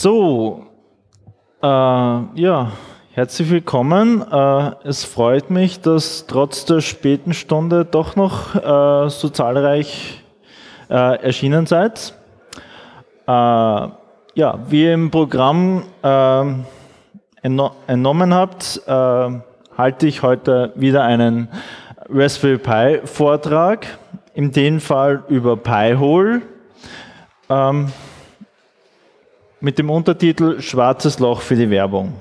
So, äh, ja, herzlich willkommen. Äh, es freut mich, dass trotz der späten Stunde doch noch äh, so zahlreich äh, erschienen seid. Äh, ja, wie ihr im Programm äh, entnommen habt, halte ich heute wieder einen Raspberry Pi Vortrag, in dem Fall über Pi-Hole. Ähm, mit dem Untertitel Schwarzes Loch für die Werbung.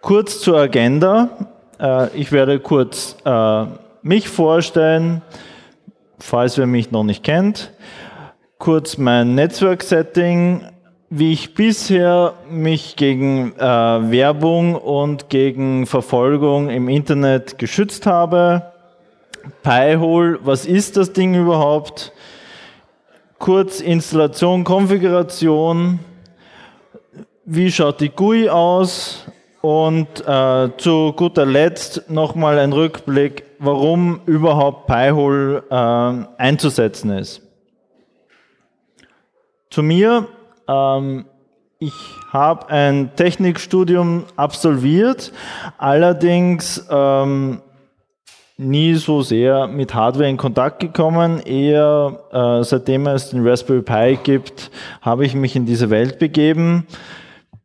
Kurz zur Agenda. Äh, ich werde kurz äh, mich vorstellen, falls wer mich noch nicht kennt. Kurz mein Netzwerk-Setting, wie ich bisher mich gegen äh, Werbung und gegen Verfolgung im Internet geschützt habe. Pi-Hole, was ist das Ding überhaupt? Kurz Installation, Konfiguration, wie schaut die GUI aus? Und äh, zu guter Letzt nochmal ein Rückblick, warum überhaupt Pi-Hole äh, einzusetzen ist. Zu mir, ähm, ich habe ein Technikstudium absolviert, allerdings ähm, nie so sehr mit Hardware in Kontakt gekommen. Eher äh, seitdem es den Raspberry Pi gibt, habe ich mich in diese Welt begeben.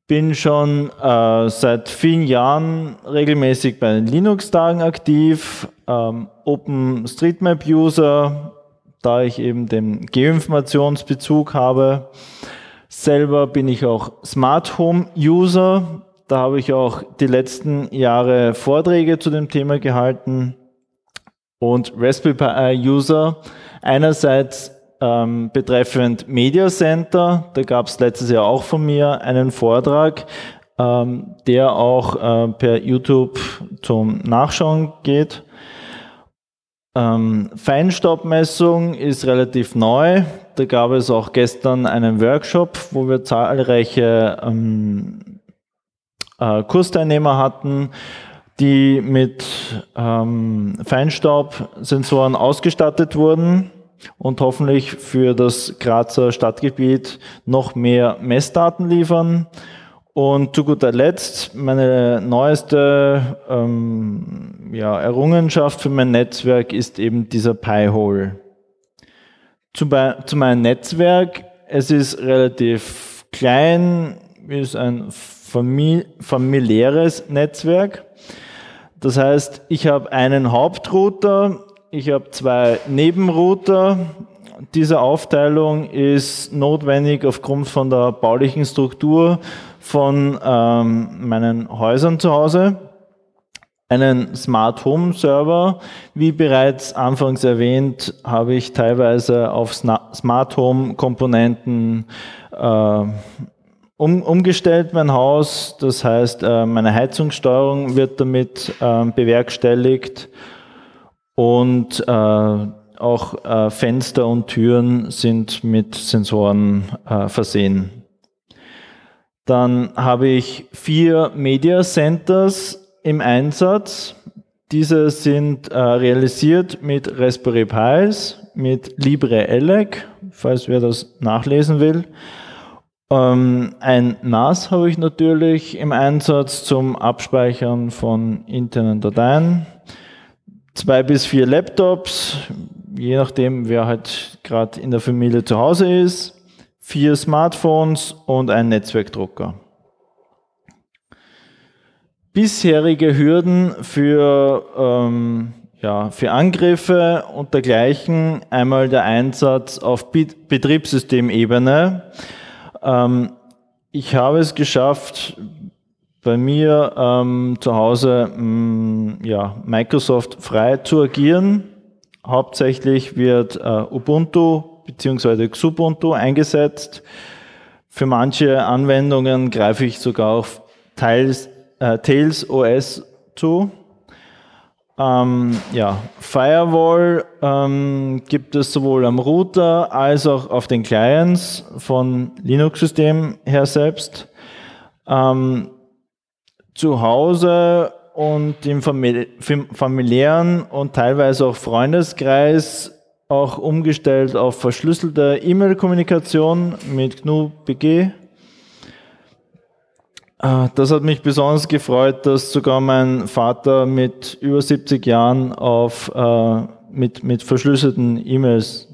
Bin schon äh, seit vielen Jahren regelmäßig bei den Linux-Tagen aktiv, ähm, OpenStreetMap-User, da ich eben den Geoinformationsbezug habe. Selber bin ich auch Smart Home User. Da habe ich auch die letzten Jahre Vorträge zu dem Thema gehalten und Raspberry Pi User. Einerseits ähm, betreffend Media Center, da gab es letztes Jahr auch von mir einen Vortrag, ähm, der auch äh, per YouTube zum Nachschauen geht. Ähm, Feinstaubmessung ist relativ neu. Da gab es auch gestern einen Workshop, wo wir zahlreiche ähm, äh, Kursteilnehmer hatten die mit ähm, Feinstaubsensoren ausgestattet wurden und hoffentlich für das Grazer Stadtgebiet noch mehr Messdaten liefern. Und zu guter Letzt, meine neueste ähm, ja, Errungenschaft für mein Netzwerk ist eben dieser Pi-Hole. Zu, zu meinem Netzwerk, es ist relativ klein, ist ein familiäres Netzwerk. Das heißt, ich habe einen Hauptrouter, ich habe zwei Nebenrouter. Diese Aufteilung ist notwendig aufgrund von der baulichen Struktur von ähm, meinen Häusern zu Hause. Einen Smart Home Server, wie bereits anfangs erwähnt, habe ich teilweise auf Smart Home Komponenten äh, um, umgestellt, mein Haus. Das heißt, äh, meine Heizungssteuerung wird damit äh, bewerkstelligt und äh, auch Fenster und Türen sind mit Sensoren versehen. Dann habe ich vier Media Centers im Einsatz. Diese sind äh, realisiert mit Raspberry Pis, mit LibreELEC, falls wer das nachlesen will ähm, ein NAS habe ich natürlich im Einsatz zum Abspeichern von internen Dateien. Zwei bis vier Laptops, je nachdem, wer halt gerade in der Familie zu Hause ist. Vier Smartphones und ein Netzwerkdrucker. Bisherige Hürden für, ähm, ja, für Angriffe und dergleichen. Einmal der Einsatz auf Betriebssystemebene. Ähm, ich habe es geschafft, bei mir ähm, zu Hause mh, mm, ja, Microsoft frei zu agieren. Hauptsächlich wird äh, Ubuntu bzw. Xubuntu eingesetzt. Für manche Anwendungen greife ich sogar auf Tails, äh, Tails OS zu. Ähm, ja, Firewall ähm, gibt es sowohl am Router als auch auf den Clients von Linux-System her selbst. Ähm, zu Hause und im familiären und teilweise auch Freundeskreis auch umgestellt auf verschlüsselte E-Mail-Kommunikation mit GNU-BG. Äh, das hat mich besonders gefreut, dass sogar mein Vater mit über 70 Jahren auf, äh, mit, mit verschlüsselten E-Mails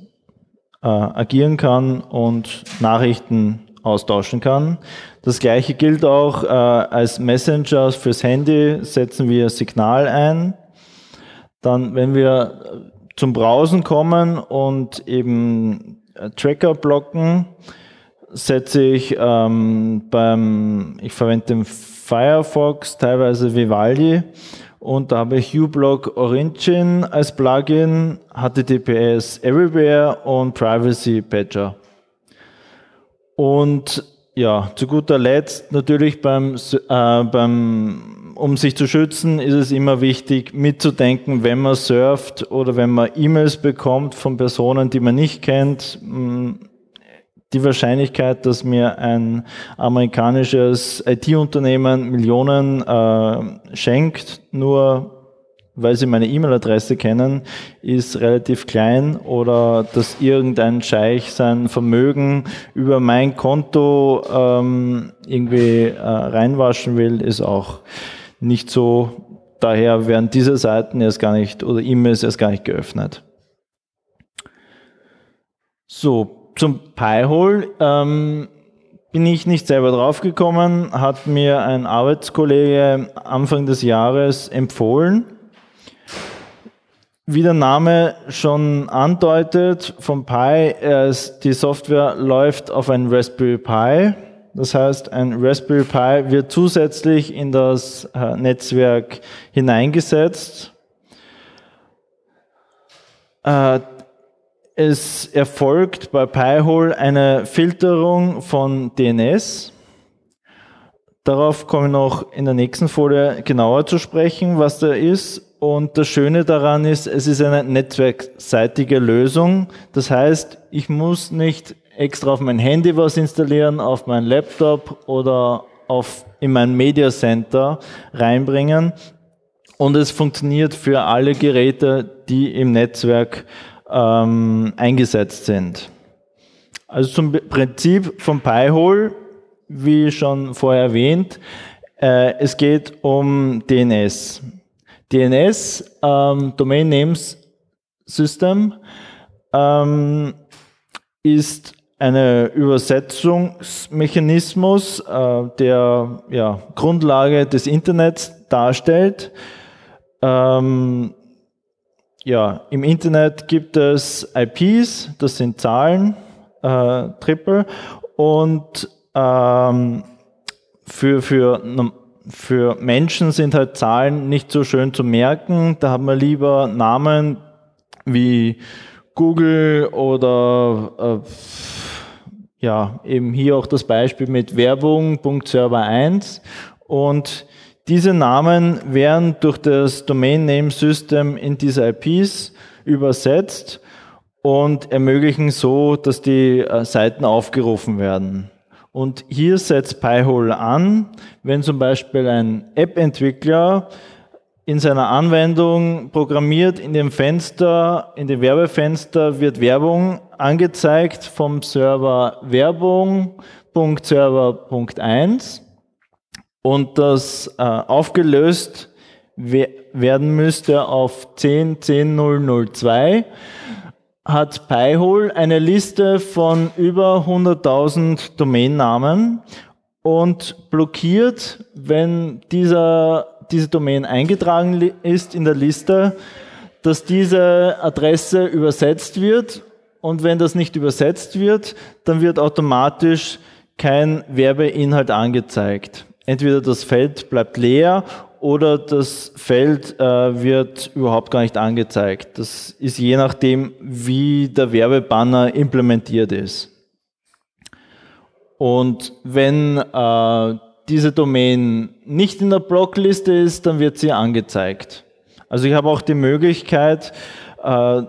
äh, agieren kann und Nachrichten austauschen kann. Das gleiche gilt auch äh, als Messenger fürs Handy, setzen wir Signal ein. Dann, wenn wir zum Browsen kommen und eben äh, Tracker blocken, setze ich ähm, beim, ich verwende den Firefox, teilweise Vivaldi und da habe ich uBlock Origin als Plugin, HTTPS Everywhere und Privacy Patcher. Und ja, zu guter Letzt natürlich beim, äh, beim, um sich zu schützen, ist es immer wichtig mitzudenken, wenn man surft oder wenn man E-Mails bekommt von Personen, die man nicht kennt. Hm, die Wahrscheinlichkeit, dass mir ein amerikanisches IT-Unternehmen Millionen äh, schenkt, nur weil sie meine E-Mail-Adresse kennen, ist relativ klein oder dass irgendein Scheich sein Vermögen über mein Konto ähm, irgendwie äh, reinwaschen will, ist auch nicht so. Daher werden diese Seiten erst gar nicht oder E-Mails erst gar nicht geöffnet. So, zum Pi-Hole ähm, bin ich nicht selber draufgekommen, hat mir ein Arbeitskollege Anfang des Jahres empfohlen wie der Name schon andeutet, vom Pi, die Software läuft auf ein Raspberry Pi. Das heißt, ein Raspberry Pi wird zusätzlich in das äh, Netzwerk hineingesetzt. Es erfolgt bei Pi-hole eine Filterung von DNS. Darauf komme ich noch in der nächsten Folie genauer zu sprechen, was da ist. Und das Schöne daran ist, es ist eine netzwerkseitige Lösung. Das heißt, ich muss nicht extra auf mein Handy was installieren, auf mein Laptop oder auf, in mein Media Center reinbringen. Und es funktioniert für alle Geräte, die im Netzwerk ähm, eingesetzt sind. Also zum Prinzip vom Pi-Hole, wie schon vorher erwähnt, äh, es geht um DNS. DNS, ähm, Domain Names System, ähm, ist eine Übersetzungsmechanismus, äh, der ja, Grundlage des Internets darstellt. Ähm, ja, Im Internet gibt es IPs, das sind Zahlen, äh, Triple, und ähm, für, für für Menschen sind halt Zahlen nicht so schön zu merken. Da hat man lieber Namen wie Google oder äh, ja, eben hier auch das Beispiel mit Werbung.server 1 und diese Namen werden durch das Domain Name System in diese IPs übersetzt und ermöglichen so, dass die äh, Seiten aufgerufen werden. Und hier setzt Pi-hole an, wenn zum Beispiel ein App-Entwickler in seiner Anwendung programmiert, in dem Fenster, in dem Werbefenster wird Werbung angezeigt vom Server Werbung.server.1 und das äh, aufgelöst werden müsste auf 10.10.002 hat Pi-hole eine Liste von über 100.000 Domainnamen und blockiert, wenn dieser, diese Domain eingetragen ist in der Liste, dass diese Adresse übersetzt wird. Und wenn das nicht übersetzt wird, dann wird automatisch kein Werbeinhalt angezeigt. Entweder das Feld bleibt leer oder das Feld äh, wird überhaupt gar nicht angezeigt. Das ist je nachdem, wie der Werbebanner implementiert ist. Und wenn äh, diese Domain nicht in der Blockliste ist, dann wird sie angezeigt. Also ich habe auch die Möglichkeit, äh,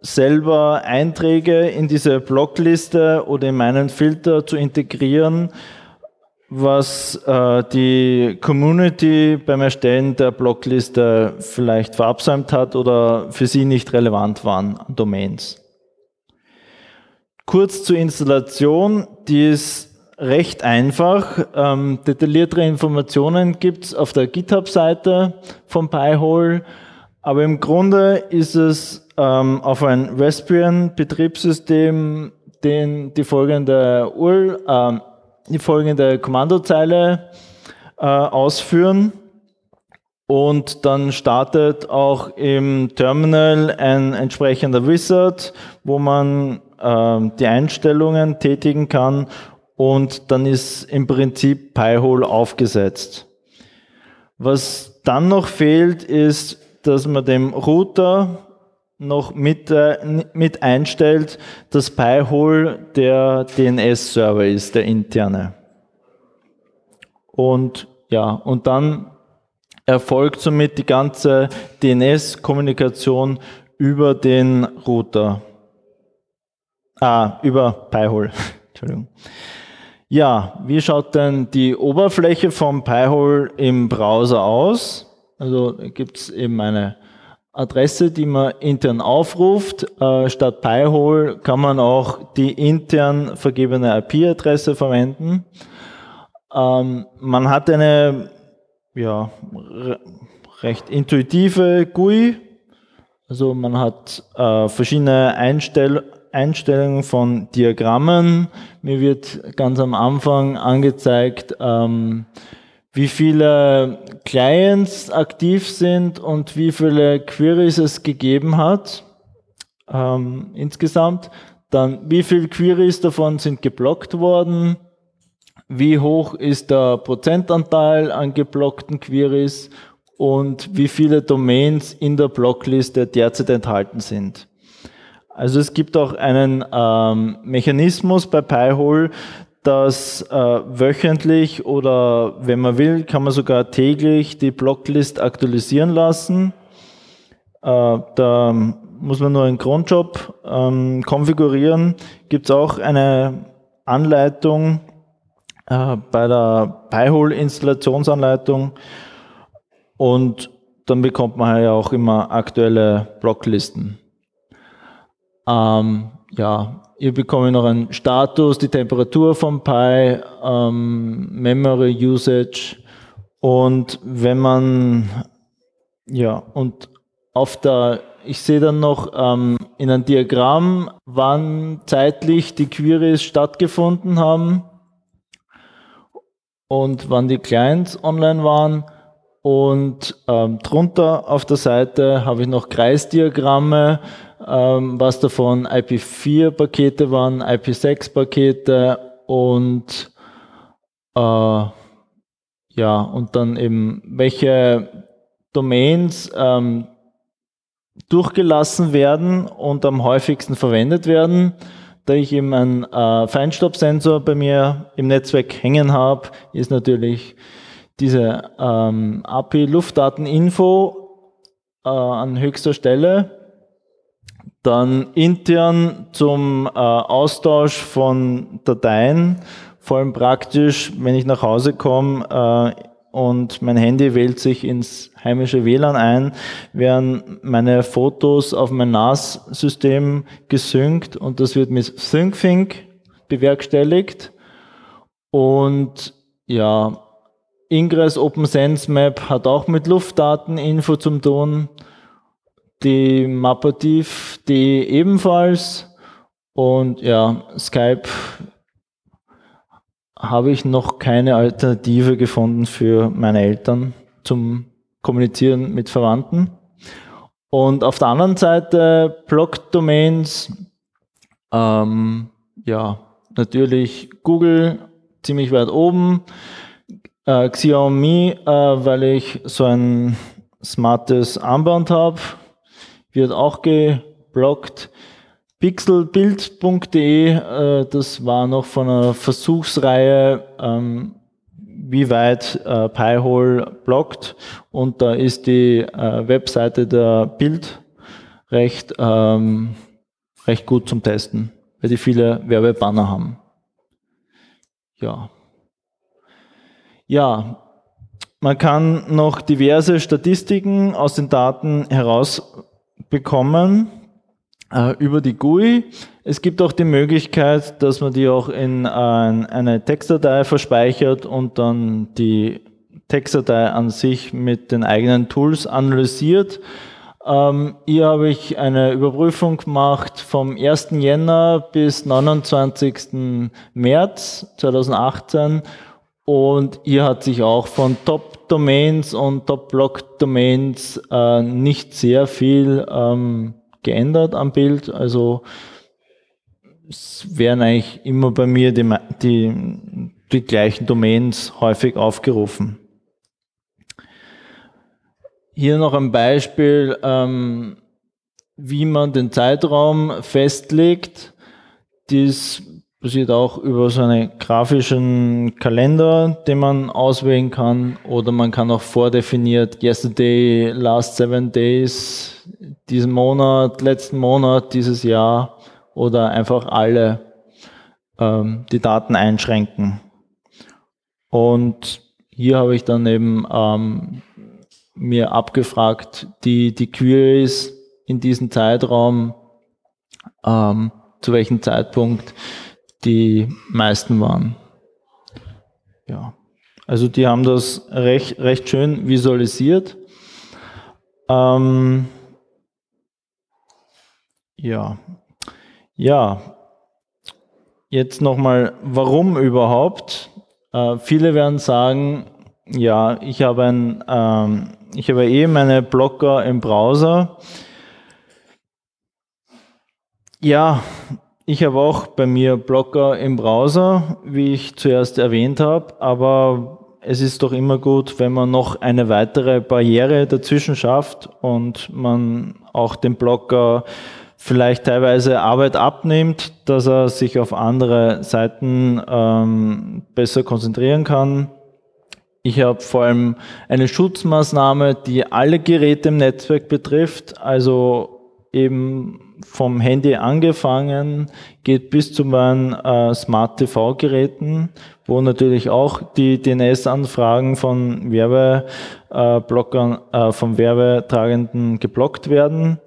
selber Einträge in diese Blockliste oder in meinen Filter zu integrieren, was äh, die Community beim Erstellen der Blockliste vielleicht verabsäumt hat oder für sie nicht relevant waren Domains. Kurz zur Installation, die ist recht einfach. Ähm, detailliertere Informationen gibt's auf der GitHub-Seite von Pi-hole, aber im Grunde ist es ähm, auf ein Raspbian-Betriebssystem den, die folgende URL, äh, die folgende Kommandozeile äh, ausführen und dann startet auch im Terminal ein entsprechender Wizard, wo man äh, die Einstellungen tätigen kann und dann ist im Prinzip Pi-hole aufgesetzt. Was dann noch fehlt, ist, dass man dem Router noch mit, äh, mit einstellt, dass Pi-hole der DNS-Server ist, der interne. Und ja, und dann erfolgt somit die ganze DNS-Kommunikation über den Router. Ah, über Pi-hole. Entschuldigung. Ja, wie schaut denn die Oberfläche vom Pi-hole im Browser aus? Also gibt es eben eine Adresse, die man intern aufruft. Äh, statt Pi-hole kann man auch die intern vergebene IP-Adresse verwenden. Ähm, man hat eine ja, recht intuitive GUI. Also man hat äh, verschiedene Einstell Einstellungen von Diagrammen. Mir wird ganz am Anfang angezeigt, ähm, wie viele Clients aktiv sind und wie viele Queries es gegeben hat ähm, insgesamt. Dann wie viele Queries davon sind geblockt worden, wie hoch ist der Prozentanteil an geblockten Queries und wie viele Domains in der Blockliste derzeit enthalten sind. Also es gibt auch einen ähm, Mechanismus bei Pi-hole, dass äh, wöchentlich oder wenn man will, kann man sogar täglich die Blocklist aktualisieren lassen. Äh, da muss man nur einen Cronjob ähm, konfigurieren. Gibt es auch eine Anleitung äh, bei der Pi-hole-Installationsanleitung und dann bekommt man ja auch immer aktuelle Blocklisten. Ähm, ja, ihr bekommt noch einen Status, die Temperatur vom Pi, ähm, Memory Usage und wenn man, ja, und auf der, ich sehe dann noch ähm, in einem Diagramm, wann zeitlich die Queries stattgefunden haben und wann die Clients online waren. Und ähm, drunter auf der Seite habe ich noch Kreisdiagramme, ähm, was davon IP4-Pakete waren, IP6-Pakete und äh, ja, und dann eben welche Domains ähm, durchgelassen werden und am häufigsten verwendet werden. Da ich eben einen äh, Feinstaubsensor bei mir im Netzwerk hängen habe, ist natürlich diese ähm, API Luftdateninfo äh, an höchster Stelle. Dann intern zum äh, Austausch von Dateien, vor allem praktisch, wenn ich nach Hause komme äh, und mein Handy wählt sich ins heimische WLAN ein, werden meine Fotos auf mein NAS-System gesynkt und das wird mit SyncThink bewerkstelligt. Und ja, Ingress Open Sense Map hat auch mit Luftdateninfo zum tun. Die Mapativ, die ebenfalls. Und ja, Skype habe ich noch keine Alternative gefunden für meine Eltern zum Kommunizieren mit Verwandten. Und auf der anderen Seite Blog-Domains, ähm, ja, natürlich Google ziemlich weit oben, äh, Xiaomi, äh, weil ich so ein smartes Armband habe, wird auch geblockt. Pixelbild.de, äh, das war noch von einer Versuchsreihe, ähm, wie weit äh, Pi-hole blockt und da ist die äh, Webseite der Bild recht, ähm, recht gut zum Testen, weil die viele Werbebanner haben. Ja. Ja, man kann noch diverse Statistiken aus den Daten herausbekommen. äh, über die GUI. Es gibt auch die Möglichkeit, dass man die auch in äh, eine Textdatei verspeichert und dann die Textdatei an sich mit den eigenen Tools analysiert. Ähm, hier habe ich eine Überprüfung gemacht vom 1. Jänner bis 29. März 2018 und hier hat sich auch von Top-Domains und Top-Block-Domains äh, nicht sehr viel ähm, geändert am Bild. Also es werden eigentlich immer bei mir die, die, die gleichen Domains häufig aufgerufen. Hier noch ein Beispiel, ähm, wie man den Zeitraum festlegt. Dies passiert auch über so einen grafischen Kalender, den man auswählen kann. Oder man kann auch vordefiniert yesterday, last seven days, diesen Monat, letzten Monat, dieses Jahr oder einfach alle ähm, die Daten einschränken. Und hier habe ich dann eben ähm, mir abgefragt, die, die Queries in diesem Zeitraum, ähm, zu welchem Zeitpunkt die meisten waren. Ja, also die haben das recht, recht schön visualisiert. Ähm, ja, ja, jetzt nochmal, warum überhaupt? Äh, viele werden sagen, ja, ich habe ein ähm, ich habe eh meine Blogger im Browser. Ja, ich habe auch bei mir Blogger im Browser, wie ich zuerst erwähnt habe, aber es ist doch immer gut, wenn man noch eine weitere Barriere dazwischen schafft und man auch dem Blogger vielleicht teilweise Arbeit abnimmt, dass er sich auf andere Seiten ähm, besser konzentrieren kann. Ich habe vor allem eine Schutzmaßnahme, die alle Geräte im Netzwerk betrifft, also eben vom Handy angefangen, geht bis zu meinen äh, Smart TV-Geräten, wo natürlich auch die DNS-Anfragen von Werbeblockern, äh, vom Werbetragenden geblockt werden.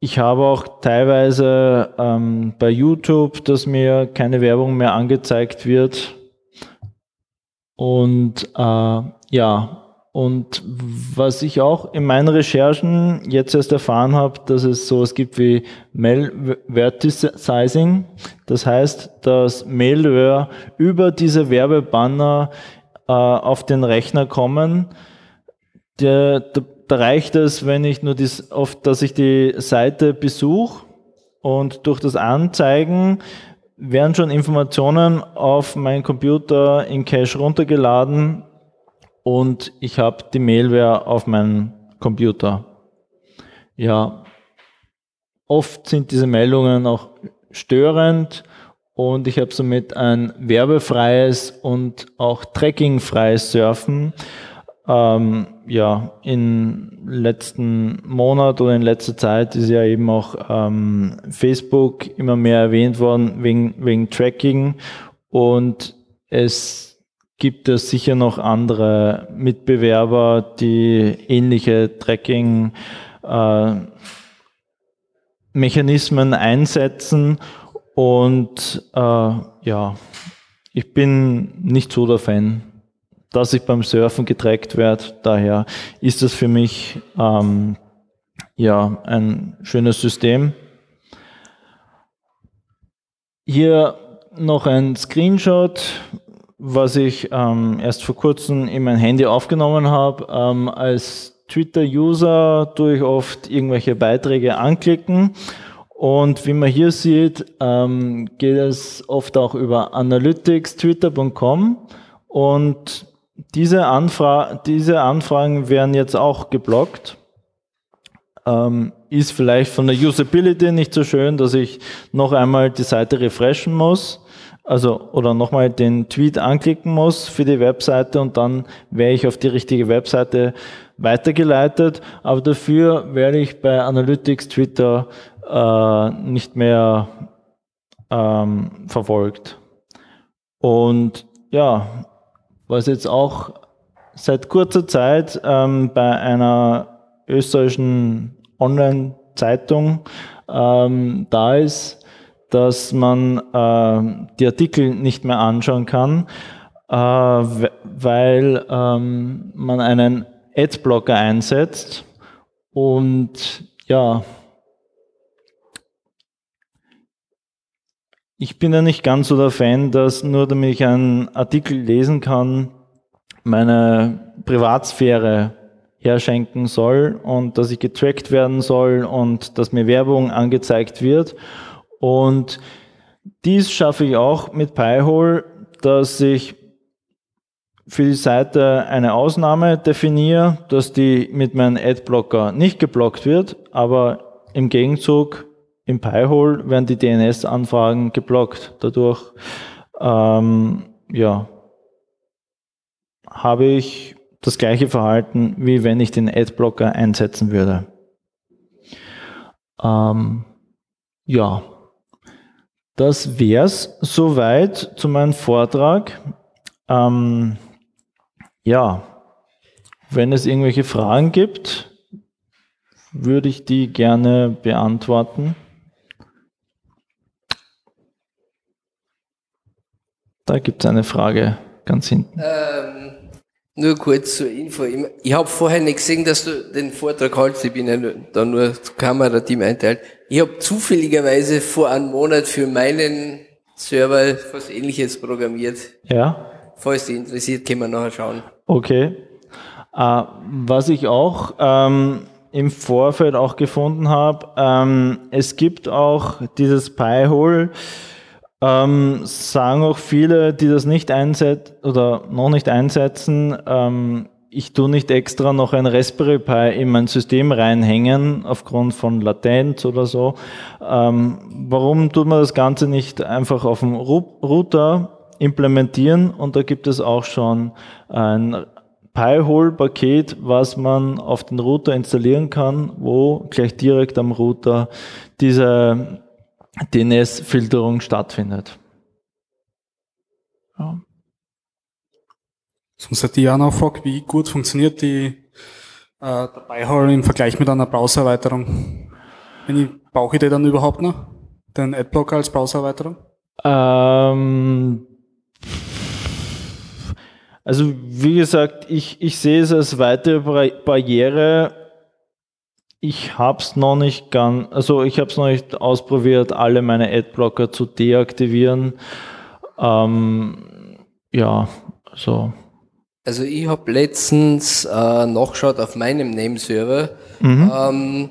Ich habe auch teilweise ähm, bei YouTube, dass mir keine Werbung mehr angezeigt wird, und äh, ja, und was ich auch in meinen Recherchen jetzt erst erfahren habe, dass es sowas gibt wie Malvertising. Das heißt, dass Malware über diese Werbebanner äh, auf den Rechner kommen. Der, da, da reicht es, wenn ich nur dies, oft, dass ich die Seite besuche und durch das Anzeigen werden schon Informationen auf meinen Computer in Cache runtergeladen und ich habe die Mailware auf meinem Computer. Ja, oft sind diese Meldungen auch störend und ich habe somit ein werbefreies und auch trackingfreies Surfen ähm, ja, in letzten Monat oder in letzter Zeit ist ja eben auch ähm, Facebook immer mehr erwähnt worden wegen, wegen Tracking und es gibt es sicher noch andere Mitbewerber, die ähnliche Tracking äh, Mechanismen einsetzen und äh, ja, ich bin nicht so der Fan dass ich beim Surfen getrackt werde. Daher ist das für mich ähm, ja ein schönes System. Hier noch ein Screenshot, was ich ähm, erst vor kurzem in mein Handy aufgenommen habe. Ähm, als Twitter-User tue ich oft irgendwelche Beiträge anklicken und wie man hier sieht, ähm, geht es oft auch über analytics.twitter.com und diese, Anfra diese Anfragen werden jetzt auch geblockt. Ähm, ist vielleicht von der Usability nicht so schön, dass ich noch einmal die Seite refreshen muss. Also, oder nochmal den Tweet anklicken muss für die Webseite und dann wäre ich auf die richtige Webseite weitergeleitet. Aber dafür werde ich bei Analytics Twitter äh, nicht mehr ähm, verfolgt. Und ja, was jetzt auch seit kurzer Zeit ähm, bei einer österreichischen Online- Zeitung ähm, da ist, dass man äh, die Artikel nicht mehr anschauen kann, äh, weil ähm, man einen Adblocker einsetzt und ja, ich bin ja nicht ganz so der Fan, dass nur damit ich einen Artikel lesen kann, meine Privatsphäre herschenken soll und dass ich getrackt werden soll und dass mir Werbung angezeigt wird. Und dies schaffe ich auch mit Pi-hole, dass ich für die Seite eine Ausnahme definiere, dass die mit meinem Adblocker nicht geblockt wird, aber im Gegenzug im Pi-hole werden die DNS-Anfragen geblockt. Dadurch ähm, ja, habe ich das gleiche Verhalten, wie wenn ich den Adblocker einsetzen würde. Ähm, ja, das wäre es soweit zu meinem Vortrag. Ähm, ja, wenn es irgendwelche Fragen gibt, würde ich die gerne beantworten. Da gibt es eine Frage ganz hinten. Ähm, nur kurz zur Info. Ich habe vorher nicht gesehen, dass du den Vortrag hältst. Ich bin ja da nur Kamerateam einteilt. Ich habe zufälligerweise vor einem Monat für meinen Server was ähnliches programmiert. Ja. Falls dich interessiert, können wir nachher schauen. Okay. Äh, was ich auch ähm, im Vorfeld auch gefunden habe, ähm, es gibt auch dieses Pi-Hole, ähm, sagen auch viele, die das nicht einsetzen oder noch nicht einsetzen, ähm, ich tue nicht extra noch ein Raspberry Pi in mein System reinhängen, aufgrund von Latenz oder so. Ähm, warum tut man das Ganze nicht einfach auf dem Router implementieren? Und da gibt es auch schon ein Pi-Hole-Paket, was man auf den Router installieren kann, wo gleich direkt am Router diese DNS-Filterung stattfindet. Ja. Sonst hat Diana auch gefragt, wie gut funktioniert die äh, der im Vergleich mit einer Browsererweiterung? Ich, brauche ich die dann überhaupt noch? Den Adblocker als Browsererweiterung? Ähm, also wie gesagt, ich, ich sehe es als weitere Barriere ich habe es noch nicht ganz, also ich habe es noch nicht ausprobiert, alle meine Adblocker zu deaktivieren. Ähm, ja, so. Also ich habe letztens äh, nachgeschaut auf meinem Name-Server. Mhm. Ähm,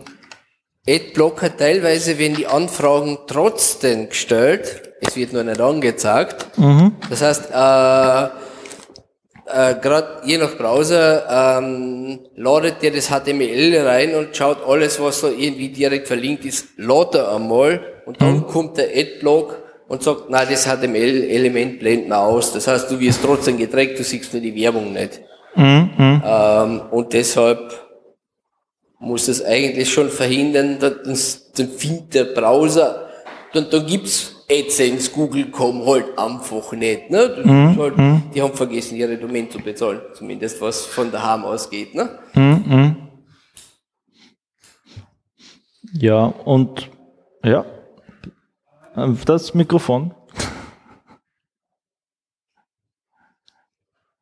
Adblocker teilweise werden die Anfragen trotzdem gestellt. Es wird nur nicht angezeigt. Mhm. Das heißt, äh, äh, gerade je nach Browser ähm, ladet der das HTML rein und schaut alles, was da irgendwie direkt verlinkt ist, ladet er einmal und dann mhm. kommt der Adblock und sagt, na das HTML-Element blenden wir aus. Das heißt, du wirst trotzdem getrackt, du siehst nur die Werbung nicht. Mhm. mhm. Ähm, und deshalb muss das eigentlich schon verhindern, dass dann findet der Browser, dann, dann gibt's AdSense, Google.com halt einfach nicht. Ne? Mhm. Halt, mhm. die haben vergessen, ihre Domain zu bezahlen, zumindest was von daheim ausgeht. Ne? Mhm. mhm. Ja, und ja, das Mikrofon.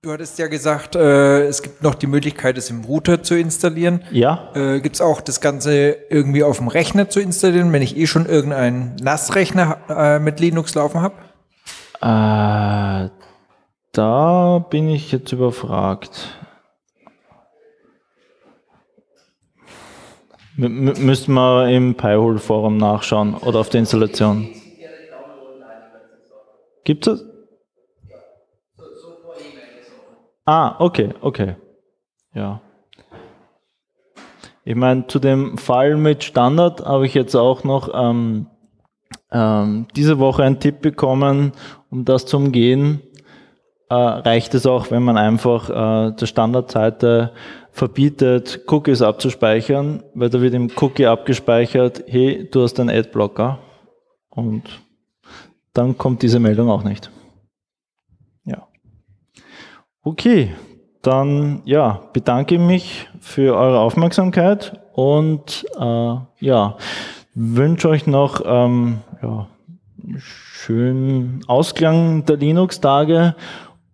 Du hattest ja gesagt, äh, es gibt noch die Möglichkeit, es im Router zu installieren. Ja. Äh, gibt es auch das Ganze irgendwie auf dem Rechner zu installieren, wenn ich eh schon irgendeinen NAS-Rechner äh, mit Linux laufen habe? Äh, da bin ich jetzt überfragt. M müssten wir im Pi-Hole-Forum nachschauen oder auf der Installation. Gibt es? Ah, okay, okay. Ja. Ich meine, zu dem Fall mit Standard habe ich jetzt auch noch ähm, ähm, diese Woche einen Tipp bekommen, um das zu umgehen. Äh, reicht es auch, wenn man einfach äh, der Standardseite verbietet, Cookies abzuspeichern, weil da wird im Cookie abgespeichert, hey, du hast einen Adblocker. Und dann kommt diese Meldung auch nicht. Okay, dann ja, bedanke mich für eure Aufmerksamkeit und äh, ja, wünsche euch noch ähm, ja, schönen Ausklang der Linux-Tage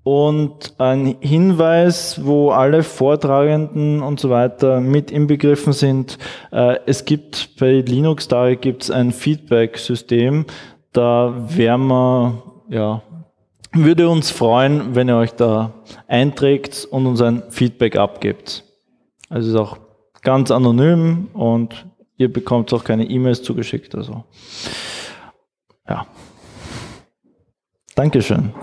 und ein Hinweis, wo alle Vortragenden und so weiter mit inbegriffen sind. Äh, es gibt bei Linux-Tage gibt's ein Feedback-System. Da wären wir, ja, würde uns freuen, wenn ihr euch da einträgt und uns ein Feedback abgebt. Also ist auch ganz anonym und ihr bekommt auch keine E-Mails zugeschickt. Also ja. Dankeschön.